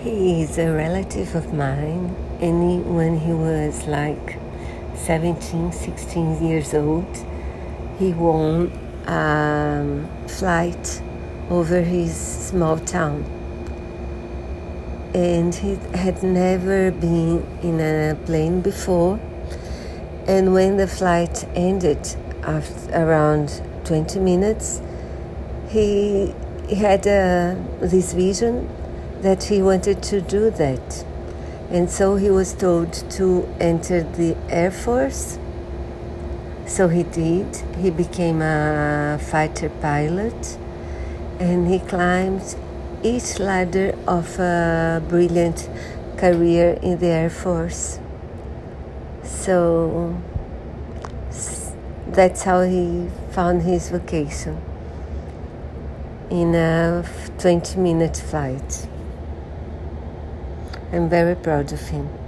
He is a relative of mine, and he, when he was like 17, 16 years old, he won a flight over his small town. And he had never been in a plane before. And when the flight ended after around 20 minutes, he, he had uh, this vision that he wanted to do that. And so he was told to enter the Air Force. So he did. He became a fighter pilot and he climbed each ladder of a brilliant career in the Air Force. So that's how he found his vocation in a 20 minute flight. I'm very proud of him.